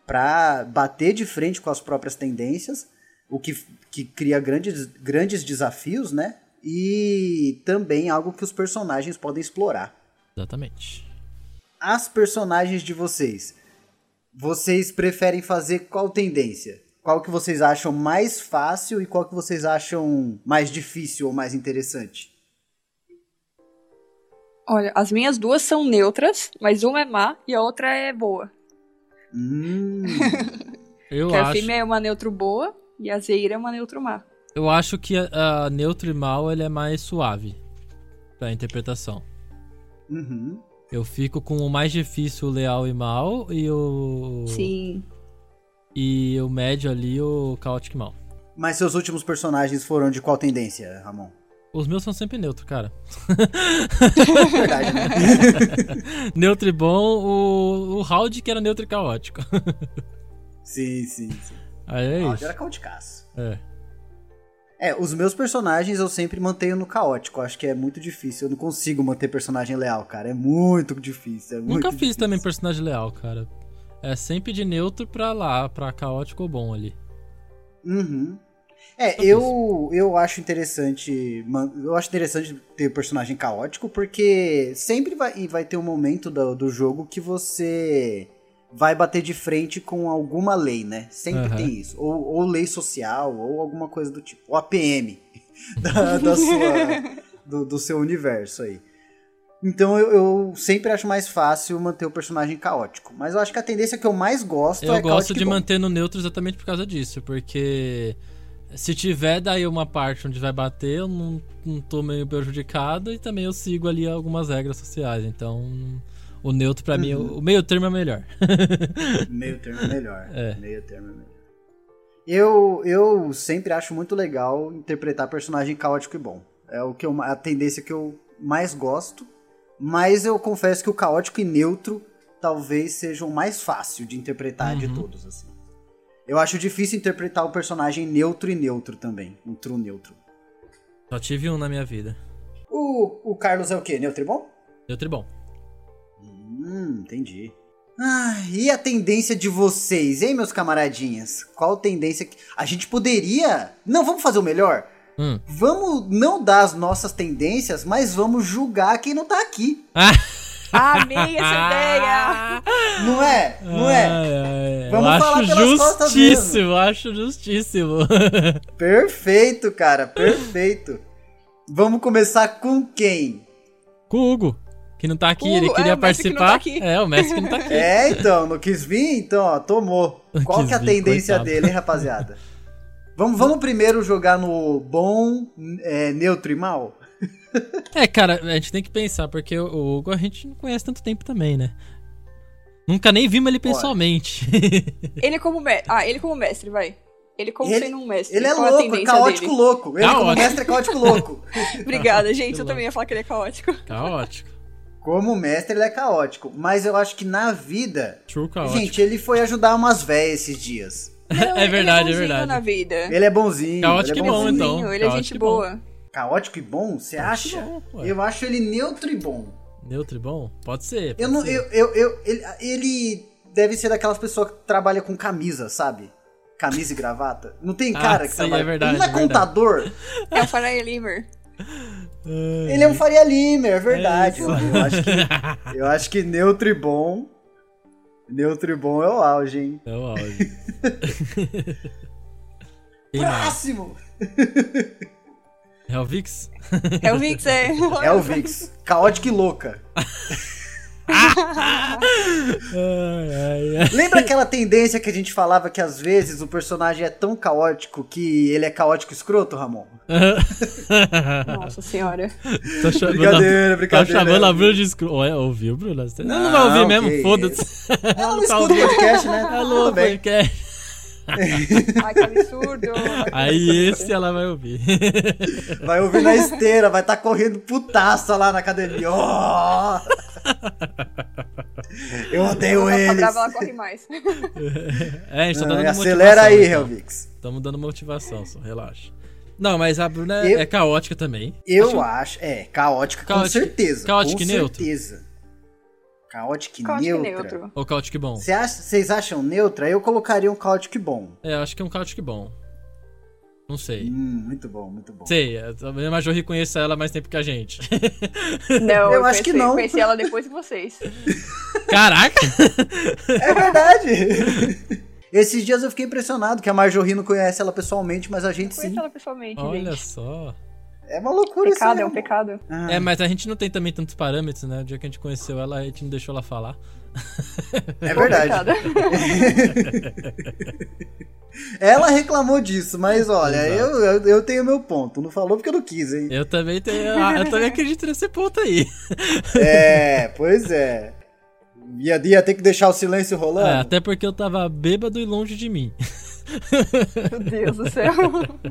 pra bater de frente com as próprias tendências, o que, que cria grandes, grandes desafios, né? E também algo que os personagens podem explorar. Exatamente. As personagens de vocês, vocês preferem fazer qual tendência? Qual que vocês acham mais fácil e qual que vocês acham mais difícil ou mais interessante? Olha, as minhas duas são neutras, mas uma é má e a outra é boa. Hum, Eu que a acho, fêmea é uma neutro boa e a Zeira é uma neutro má. Eu acho que a, a neutro e mal ele é mais suave pra interpretação. uhum. Eu fico com o mais difícil, o leal e mal, e o. Sim. E o médio ali, o caótico e mal. Mas seus últimos personagens foram de qual tendência, Ramon? Os meus são sempre neutro, cara. Verdade, né? neutro e bom, o, o Howdy que era neutro e caótico. sim, sim, sim. Aí é Ah, isso. era cauticaço. É. É, os meus personagens eu sempre mantenho no caótico. Acho que é muito difícil. Eu não consigo manter personagem leal, cara. É muito difícil. É muito Nunca fiz difícil. também personagem leal, cara. É sempre de neutro pra lá, pra caótico ou bom ali. Uhum. É, Só eu, eu acho interessante. Eu acho interessante ter personagem caótico, porque sempre vai, vai ter um momento do, do jogo que você vai bater de frente com alguma lei, né? Sempre Aham. tem isso. Ou, ou lei social, ou alguma coisa do tipo. Ou a PM da, da sua, do, do seu universo aí. Então eu, eu sempre acho mais fácil manter o personagem caótico. Mas eu acho que a tendência que eu mais gosto Eu é gosto caótico de manter no neutro exatamente por causa disso, porque se tiver daí uma parte onde vai bater, eu não, não tô meio prejudicado e também eu sigo ali algumas regras sociais. Então, o neutro pra mim, Uhum. o meio termo é melhor. Meio termo é melhor. É. Meio termo é melhor. Eu, eu sempre acho muito legal interpretar personagem caótico e bom. É o que eu, a tendência que eu mais gosto. Mas eu confesso que o caótico e neutro talvez sejam mais fácil de interpretar de Uhum. todos, assim. Eu acho difícil interpretar o personagem neutro e neutro também. Um true neutro. Só tive um na minha vida. O, o Carlos é o quê? Neutro e bom? Neutro e bom. Hum, entendi. Ah, e a tendência de vocês, hein, meus camaradinhas? Qual tendência que. A gente poderia. Não, vamos fazer o melhor? Hum. Vamos não dar as nossas tendências, mas vamos julgar quem não tá aqui. Amei essa ideia! Não é? Não é? Ai, ai, Vamos eu falar acho pelas costas justíssimo, acho justíssimo. Perfeito, cara, perfeito. Vamos começar com quem? Com o Hugo, que não tá aqui, ele é, queria que não participar. tá aqui. É, o Messi que não tá aqui. É, então, não quis vir? Então, ó, tomou. Qual Quis que é a vir, tendência coitado. dele, hein, rapaziada? Vamos, vamos primeiro jogar no bom, é, neutro e mal? É, cara, a gente tem que pensar, porque o- o Hugo a gente não conhece tanto tempo também, né? Nunca nem vimos ele pessoalmente. Ele como mestre. Ah, ele como mestre, vai. Ele como Ele- sendo um mestre. Ele é Qual louco, é caótico dele? louco. Ele como Caótico. mestre é caótico louco. Obrigada, gente. Que Eu também ia falar que ele é caótico. Caótico. Como mestre ele é caótico, mas eu acho que na vida... True caótico. Gente, ele foi ajudar umas véias esses dias. Não, É verdade, é ele bonzinho verdade. na vida. Ele é bonzinho. Caótico ele e é bom, bonzinho. então. Bonzinho, Ele é gente e bom. boa. Caótico e bom, você acha? e bom, eu acho ele neutro e bom. Neutro e bom? Pode ser. Pode Eu não, ser. eu, eu, eu- ele, ele deve ser daquelas pessoas que trabalham com camisa, sabe? Camisa e gravata. Não tem Ah, cara que sim, é trabalha. verdade, ele não é é verdade. contador. É o Farai Limer. Ai, Ele é um Faria Limer, é verdade. É eu, acho que, eu acho que neutro e bom. Neutro e bom é o auge, hein? É o auge. Próximo! É o Vix? É o Vix, é. É o Vix. Caótica e louca. Ai, ai, ai. Lembra aquela tendência que a gente falava que às vezes o personagem é tão caótico que ele é caótico escroto, Ramon? Nossa senhora. Tô chamando Brincadeira, a, brincadeira. Tá chamando a Bruna de escuro. Olha, ouviu, Bruna? Você não, não vai ouvir Não, mesmo? Foda-se. Ela não tá escuta o podcast, né? Alô, Tudo bem. podcast. Ai, que absurdo. Aí esse ela vai ouvir. Vai ouvir na esteira, vai estar correndo putaça lá na academia. Ó! Eu odeio Ela tá eles. brava, ela corre mais. É, a gente tá Não, dando acelera aí, então. Helvix. Estamos dando motivação, só relaxa. Não, mas a Bruna é- Eu- é caótica também. Eu acho, é, caótica, com Caótica- certeza. caótica com e neutro? certeza. Caótica e Caótico e neutra. neutro. Ou caótico e bom? Cê acha- Vocês acham neutra? Eu colocaria um caótico e bom. É, eu acho que é um caótico e bom. Não sei. Hum, muito bom, muito bom. Sei, a Majorri conhece ela mais tempo que a gente. Não, Eu acho que conheci- não. Conheci ela depois que vocês. Caraca! É verdade! Esses dias eu fiquei impressionado que a Marjorie não conhece ela pessoalmente, mas a gente sim. Conheci ela pessoalmente, Olha gente. só. É uma loucura Pecado, isso é aí, um pecado. Ah, É, mas a gente não tem também tantos parâmetros, né? O dia que a gente conheceu ela, a gente não deixou ela falar. é verdade. Pecado. Ela reclamou disso, mas olha, eu, eu, eu tenho meu ponto. Não falou porque eu não quis, hein? Eu também tenho. ah, Eu também acredito nesse ponto aí. É, pois é. Ia, ia ter que deixar o silêncio rolando? É, até porque eu tava bêbado e longe de mim. Meu Deus do céu.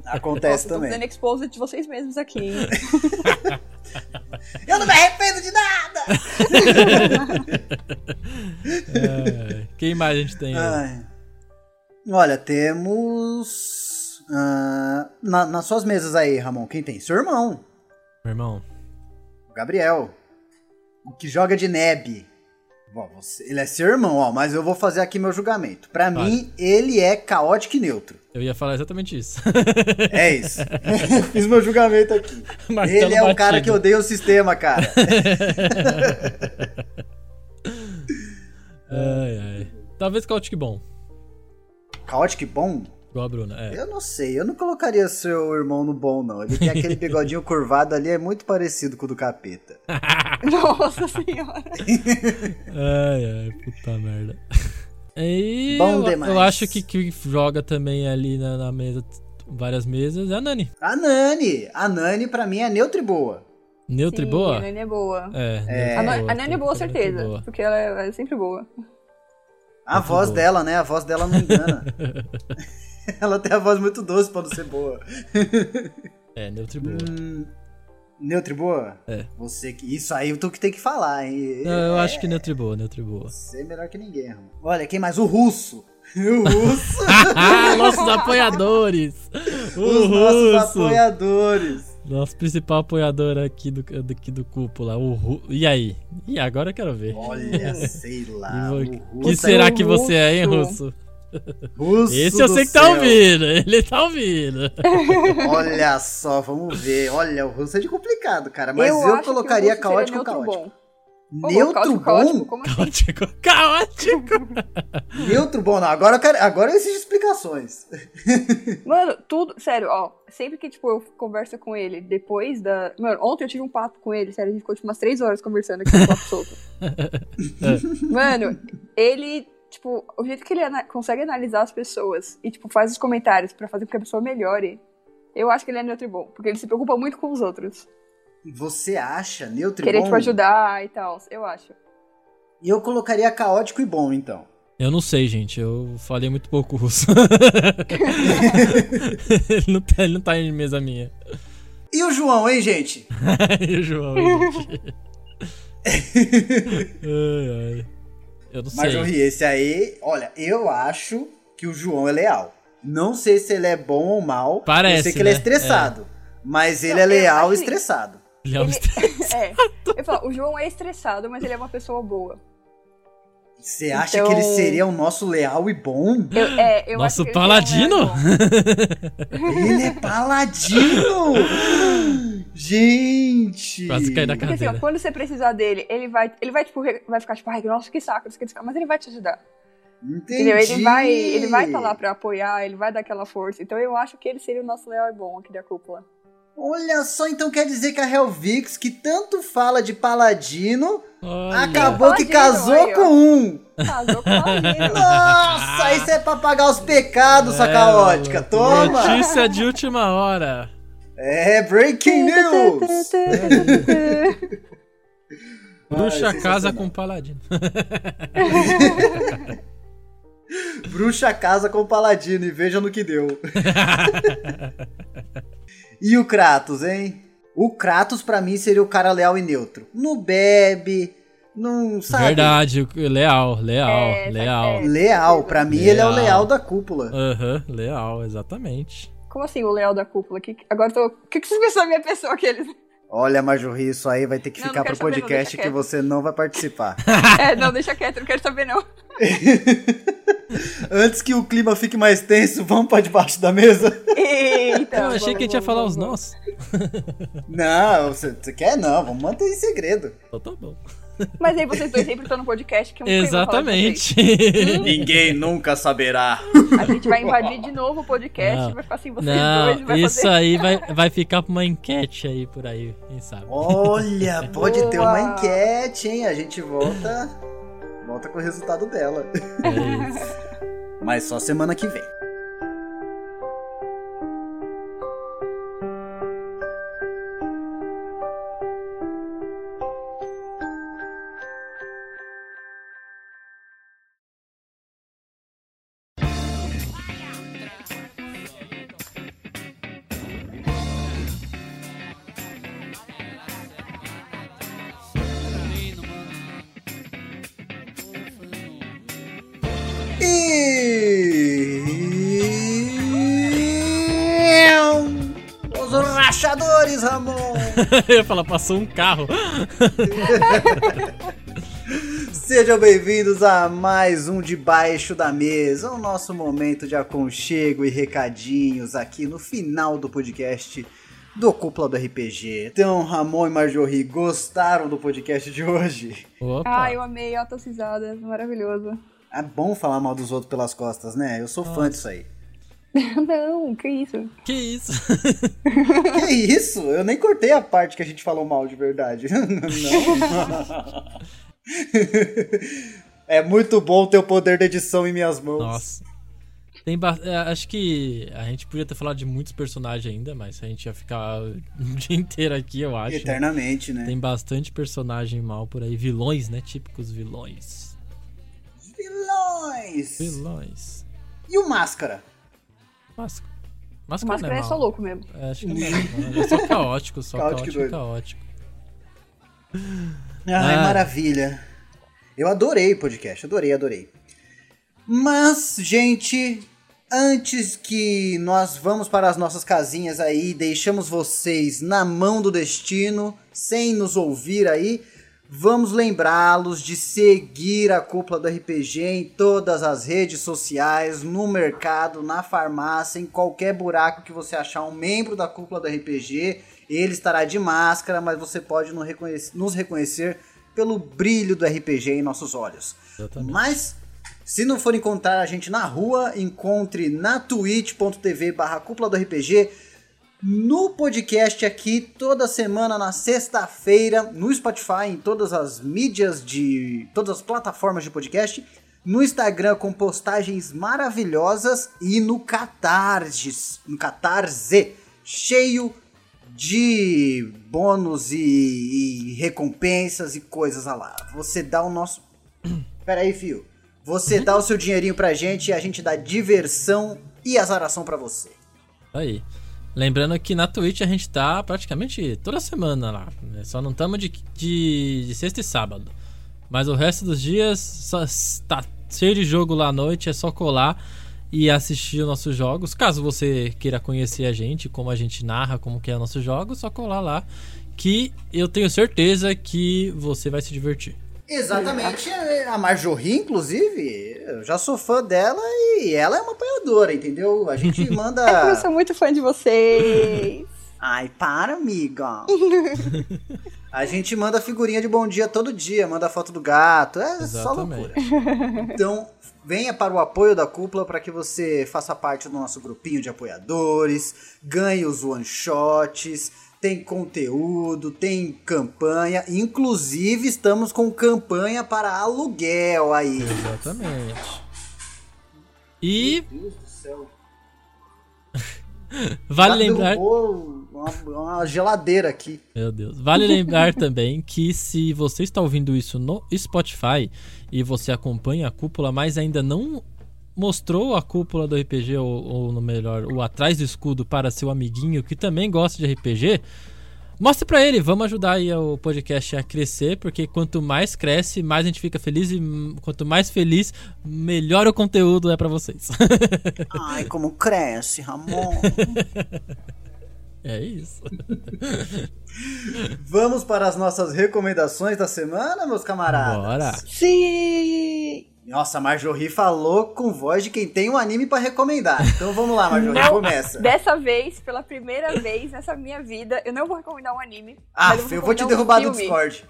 Acontece Nossa, tô também. fazendo exposed de vocês mesmos aqui? Eu não me arrependo de nada! É, quem mais a gente tem? Ai. Olha, temos. Ah, na- nas suas mesas aí, Ramon, quem tem? Seu irmão, Meu irmão. o Gabriel. O que joga de neb. Bom, você- ele é seu irmão, ó, mas eu vou fazer aqui meu julgamento. Pra Vai. mim, ele é caótico e neutro. Eu ia falar exatamente isso. É isso. Fiz meu julgamento aqui. Martelo ele é o cara que odeia o sistema, cara. Ai, ai. Talvez caótico bom. Caótico bom? Igual a Bruna. É. Eu não sei, eu não colocaria seu irmão no bom, não. Ele tem aquele bigodinho curvado ali, é muito parecido com o do capeta. Nossa senhora. Ai, ai, puta merda. E Bom eu, demais. eu acho que que joga também ali na, na mesa, várias mesas, é a Nani. A Nani! A Nani, pra mim, é neutra e boa. Neutra e Sim, boa? A Nani é boa. É, É. A, Nani- a Nani é boa, certeza. boa. Porque ela é, ela é sempre boa. A Muito voz boa. dela, né? A voz dela não engana. Ela tem a voz muito doce pra não ser boa. É, neutra e boa. Hum, neutra e boa? É. Você que. Isso aí tu que tem que falar, hein? Não, eu acho que neutra e boa, neutra e boa. Você é melhor que ninguém, Ramon. Olha, quem mais? O russo. O russo. Ah, nossos apoiadores! O Os nossos russo! apoiadores. Nosso principal apoiador aqui do, daqui do cúpula. O Ru... E aí? E agora eu quero ver. Olha, sei lá. Que é será o que você é, hein, russo. Russo? Esse eu sei que tá céu. ouvindo. Ele tá ouvindo. Olha só, vamos ver. Olha, o russo é de complicado, cara. Mas eu, o colocaria seria caótico neutro caótico. Bom. Neutro caótico, bom? caótico, como assim? Caótico. Caótico. Neutro bom, não. Agora eu, quero, agora eu exijo explicações. Mano, tudo. Sério, ó. Sempre que, tipo, eu converso com ele depois da. Mano, ontem eu tive um papo com ele, sério, a gente ficou tipo umas três horas conversando aqui no papo solto. Mano, ele. Tipo, o jeito que ele ana- consegue analisar as pessoas e, tipo, faz os comentários pra fazer com que a pessoa melhore, eu acho que ele é neutro e bom. Porque ele se preocupa muito com os outros. Você acha neutro e Querer, bom? tipo, ajudar e tal. Eu acho. E eu colocaria caótico e bom, então. Eu não sei, gente. Eu falei muito pouco russo. ele, não tá, ele não tá em mesa minha. E o João, hein, gente? e o João, gente. ai, ai. Eu não Mas, sei. ô Ri, esse aí, olha, eu acho que o João é leal. Não sei se ele é bom ou mal. Parece, Eu sei que ele é né? estressado. Mas ele Não, é eu leal e estressado. Ele é um Ele- estre- É. Eu falo, o João é estressado, mas ele é uma pessoa boa. Você acha Então- que ele seria o nosso leal e bom? Eu, é, eu Nosso acho que ele seria paladino? e bom. Ele é paladino! Gente! Quase caí da Porque assim, ó, cadeira. quando você precisar dele, ele vai, ele vai, tipo, vai ficar tipo, ai, nossa, que saco, que, não sei o que, mas ele vai te ajudar. Entendi. Entendeu? Ele vai ele vai estar lá pra apoiar, ele vai dar aquela força. Então eu acho que ele seria o nosso leal e bom aqui da cúpula. Olha só, então quer dizer que a Helvix, que tanto fala de paladino, Olha. acabou que casou com um. Casou com. Nossa, isso é pra pagar os pecados, sua É, caótica. Toma! Notícia de última hora. É, breaking news! Bruxa Ai, casa com paladino. Bruxa casa com paladino e veja no que deu. e o Kratos, hein? O Kratos pra mim seria o cara leal e neutro. Não bebe, não sabe. Verdade, leal, leal, É, leal. é. Leal, pra mim ele é o Leal. leal da cúpula. Aham, leal, exatamente. Como assim, o leal da cúpula? Que, agora tô. O que, que vocês pensam da minha pessoa? Aqueles... Olha, Majorri, isso aí vai ter que Não, não ficar pro não, podcast deixa que você não vai participar. É, não, deixa quieto, não quero saber, não. Antes que o clima fique mais tenso, vamos pra debaixo da mesa? Eita! eu achei que a gente ia falar vamos, os nossos. Não, você, você quer? Não, vamos manter em segredo. Então tá bom. Mas aí vocês dois sempre estão no podcast que um. Exatamente. Ninguém nunca saberá. A gente vai invadir de novo o podcast, Não. vai ficar assim, vocês dois, Não, vai isso fazer... aí vai, vai ficar pra uma enquete aí por aí, quem sabe. Olha, pode ter Boa. uma enquete, hein? A gente volta, volta com o resultado dela. É isso. Mas só semana que vem. Eu ia falar, passou um carro. Sejam bem-vindos a mais um Debaixo da Mesa, o nosso momento de aconchego e recadinhos aqui no final do podcast do Cúpula do RPG. Então, Ramon e Marjorie, gostaram do podcast de hoje? Opa. Ah, eu amei altas risadas, maravilhoso. É bom falar mal dos outros pelas costas, né? Eu sou fã disso aí. Não, que isso? Que isso? Que isso? Eu nem cortei a parte que a gente falou mal de verdade. Não. É muito bom ter o poder da edição em minhas mãos. Nossa. Tem ba- é, acho que a gente podia ter falado de muitos personagens ainda, mas a gente ia ficar o dia inteiro aqui, eu acho. Eternamente, né? Tem bastante personagem mal por aí. Vilões, né? Típicos vilões. Vilões! Vilões. E o Máscara? Máscara. O Máscara, Máscara é é só louco mesmo. É, acho que é. É só caótico, só Caótico caótico, caótico. Ai, Ah. maravilha. Eu adorei o podcast, adorei, adorei. Mas, gente, antes que nós vamos para as nossas casinhas aí, deixamos vocês na mão do destino, sem nos ouvir aí, vamos lembrá-los de seguir a Cúpula do RPG em todas as redes sociais, no mercado, na farmácia, em qualquer buraco que você achar um membro da Cúpula do RPG, ele estará de máscara, mas você pode nos reconhecer pelo brilho do RPG em nossos olhos. Exatamente. Mas, se não for encontrar a gente na rua, encontre na twitch.tv barra cúpula do RPG, no podcast aqui, toda semana, na sexta-feira, no Spotify, em todas as mídias de... todas as plataformas de podcast, no Instagram com postagens maravilhosas e no Catarse, no Catarse, cheio de bônus e, e recompensas e coisas lá. Você dá o nosso. Pera aí, fio. Você dá o seu dinheirinho pra gente e a gente dá diversão e azaração pra você. Aí. Lembrando que na Twitch a gente tá praticamente toda semana lá. né? Só não estamos de, de, de sexta e sábado. Mas o resto dos dias só tá cheio de jogo lá à noite. É só colar e assistir os nossos jogos. Caso você queira conhecer a gente, como a gente narra, como que é nossos jogos, só colar lá. Que eu tenho certeza que você vai se divertir. Exatamente. A Marjorie, inclusive, eu já sou fã dela e ela é uma apoiadora, entendeu? A gente É que eu manda. sou muito fã de vocês. Ai, para, amiga. A gente manda figurinha de bom dia todo dia, manda foto do gato, é só loucura. Exatamente. Então, venha para o apoio da cúpula para que você faça parte do nosso grupinho de apoiadores, ganhe os one shots, tem conteúdo, tem campanha, inclusive estamos com campanha para aluguel aí. Exatamente. E Meu Deus do céu. vale Já lembrar. uma, uma geladeira aqui. Meu Deus. Vale lembrar também que se você está ouvindo isso no Spotify e você acompanha a cúpula, mas ainda não mostrou a cúpula do RPG, ou, ou no melhor, o atrás do escudo para seu amiguinho que também gosta de RPG, mostre pra ele. Vamos ajudar aí o podcast a crescer, porque quanto mais cresce, mais a gente fica feliz e hum, quanto mais feliz, melhor o conteúdo é pra vocês. Ai, como cresce, Ramon. é isso. Vamos para as nossas recomendações da semana, meus camaradas. Bora. Sim! Nossa, a Marjorie falou com voz de quem tem um anime pra recomendar. Então vamos lá, Marjorie, Não. começa. Dessa vez, pela primeira vez nessa minha vida, eu não vou recomendar um anime. Ah, mas eu vou te recomendar um derrubar do. Discord.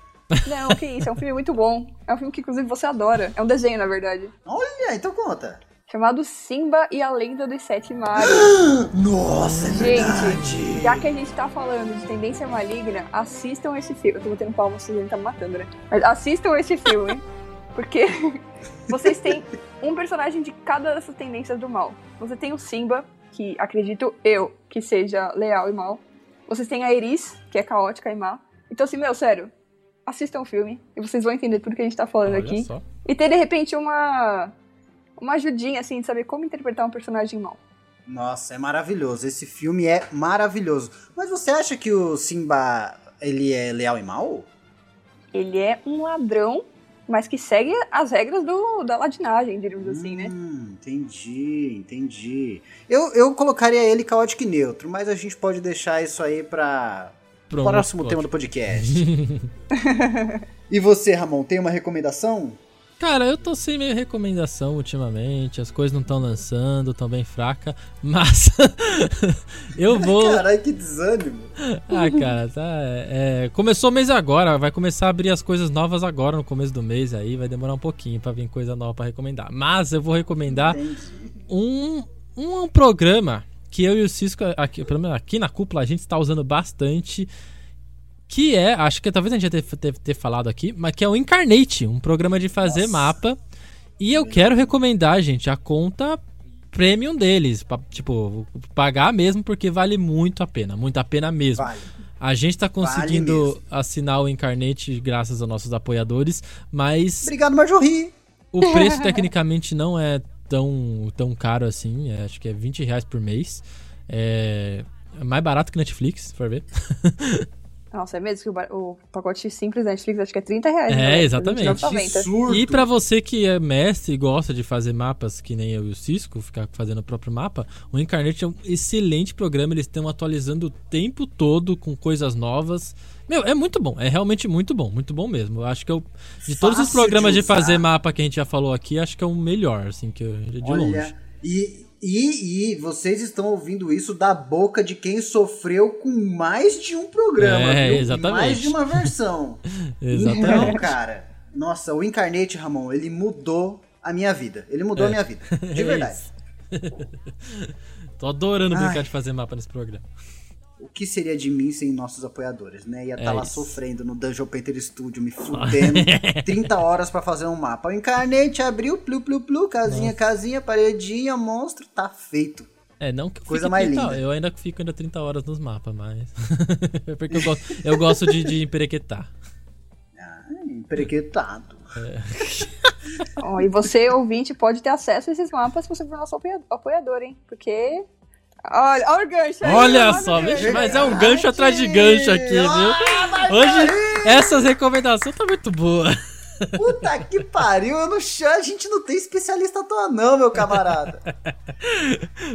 Não, que isso, é um filme muito bom. É um filme que, inclusive, você adora. É um desenho, na verdade. Olha, então conta. Chamado Simba e a Lenda dos Sete Mares. Nossa, é Gente, verdade. já que a gente tá falando de tendência maligna, assistam esse filme. Eu tô botando palmas, vocês tá me matando, né? Mas assistam esse filme, porque vocês têm um personagem de cada dessas tendências do mal. Você tem o Simba, que acredito eu que seja leal e mal. Vocês têm a Iris, que é caótica e má. Então, assim, meu, sério, assistam o filme e vocês vão entender tudo que a gente tá falando Olha aqui. só. E ter, de repente, uma, uma ajudinha, assim, de saber como interpretar um personagem mal. Nossa, é maravilhoso. Esse filme é maravilhoso. Mas você acha que o Simba, ele é leal e mal? Ele é um ladrão mas que segue as regras do, da ladinagem, diríamos assim, né? Hum, entendi, entendi. Eu, eu colocaria ele caótico e neutro, mas a gente pode deixar isso aí pra Pro próximo outro tema do podcast. e você, Ramon, tem uma recomendação? Cara, eu tô sem meio recomendação ultimamente, as coisas não estão lançando, tão bem fraca, mas eu vou. Caralho, que desânimo. Ah, cara, tá. é, começou o mês agora, vai começar a abrir as coisas novas agora no começo do mês aí, vai demorar um pouquinho pra vir coisa nova pra recomendar. Mas eu vou recomendar Entendi. um, um programa que eu e o Cisco, aqui, pelo menos aqui na cúpula, a gente está usando bastante. Que é, acho que talvez a gente já deve ter, ter falado aqui, mas que é o Incarnate, um programa de fazer Nossa. mapa. E eu quero recomendar, gente, a conta premium deles. Pra, tipo, pagar mesmo, porque vale muito a pena. Muito a pena mesmo. Vale. A gente tá Vale conseguindo mesmo. assinar o Incarnate graças aos nossos apoiadores, mas Obrigado, Marjorie. o preço tecnicamente não é tão, tão caro assim, é, acho que é 20 reais por mês. É, é mais barato que Netflix, se for ver. Nossa, é mesmo que o, o pacote simples da Netflix acho que é 30 reais. É, né? exatamente. 29,90. surto. E pra você que é mestre e gosta de fazer mapas, que nem eu e o Cisco, ficar fazendo o próprio mapa, o Incarnate é um excelente programa, eles estão atualizando o tempo todo com coisas novas. Meu, é muito bom, é realmente muito bom, muito bom mesmo. Eu acho que eu, de todos os programas de, de fazer mapa que a gente já falou aqui, acho que é o melhor, assim, que eu, de longe. Olha, e, e, e vocês estão ouvindo isso da boca de quem sofreu com mais de um programa, É, viu? exatamente. Mais de uma versão. Então, Exatamente. cara, nossa, o Incarnate, Ramon, ele mudou a minha vida. Ele mudou É. a minha vida. De É verdade. isso. Tô adorando Ai. brincar de fazer mapa nesse programa. O que seria de mim sem nossos apoiadores, né? Ia estar É lá isso. sofrendo no Dungeon Painter Studio, me fudendo 30 horas pra fazer um mapa. O Encarnate abriu, plu, plu, plu, casinha, casinha, paredinha, monstro, tá feito. É, não que eu Coisa mais 30, linda. Eu ainda fico ainda 30 horas nos mapas, mas. é porque eu gosto, eu gosto de, de emperequetar. Ah, emprequetado. Ó, e você, ouvinte, pode ter acesso a esses mapas se você for nosso apoia- apoiador, hein? Porque. Olha, olha o gancho aí, Olha o só, gancho. mas é um gancho atrás de gancho aqui, viu? Hoje, essas recomendações tá muito boa. Puta que pariu, eu não chamo, a gente não tem especialista à toa não, meu camarada.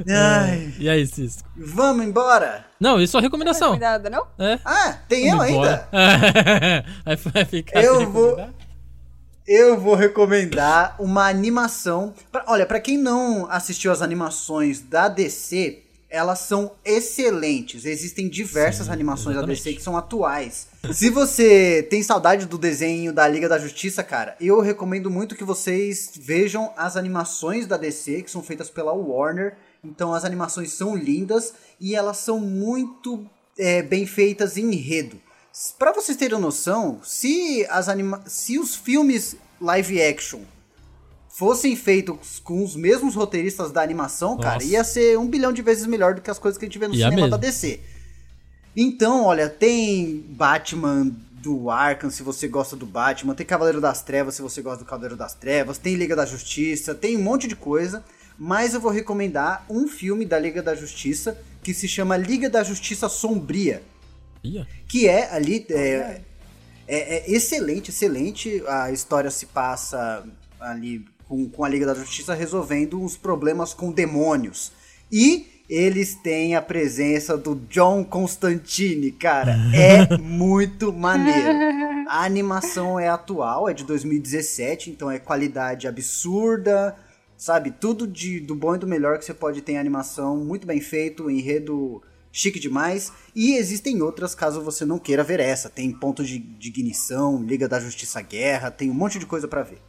Ai, E aí, Cisco? vamos embora? Não, isso é recomendação. Cuidado, não? É. Ah, tem eu Vamos embora. ainda? Aí vai ficar Eu vou-? Eu vou recomendar uma animação. Pra- olha, pra quem não assistiu as animações da DC, elas são excelentes. Existem diversas Sim, animações da DC exatamente. que são atuais. Se você tem saudade do desenho da Liga da Justiça, cara, eu recomendo muito que vocês vejam as animações da DC, que são feitas pela Warner. Então as animações são lindas e elas são muito é, bem feitas em enredo. Pra vocês terem noção, se, as anima se os filmes live action fossem feitos com os mesmos roteiristas da animação, cara, Nossa. ia ser um bilhão de vezes melhor do que as coisas que a gente vê no Ia cinema mesmo. da DC. Então, olha, tem Batman do Arkham, se você gosta do Batman, tem Cavaleiro das Trevas, se você gosta do Cavaleiro das Trevas, tem Liga da Justiça, tem um monte de coisa, mas eu vou recomendar um filme da Liga da Justiça que se chama Liga da Justiça Sombria Ia. que é ali é, é- é excelente, excelente. A história se passa ali com, com a Liga da Justiça resolvendo uns problemas com demônios. E eles têm a presença do John Constantine, cara. É muito maneiro. A animação é atual, é de 2017, então é qualidade absurda, sabe? Tudo de, do bom e do melhor que você pode ter em animação, muito bem feito, enredo chique demais. E existem outras caso você não queira ver essa. Tem Ponto de, de Ignição, Liga da Justiça Guerra, tem um monte de coisa pra ver.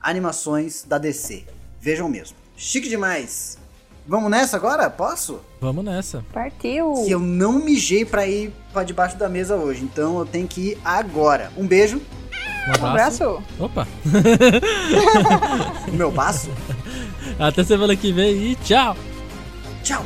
Animações da DC. Vejam mesmo. Chique demais. Vamos nessa agora? Posso? Vamos nessa. Partiu. Que eu não mijei pra ir pra debaixo da mesa hoje, então eu tenho que ir agora. Um beijo. Um Um abraço. abraço. Opa. O meu baço. Até semana que vem e tchau. Tchau.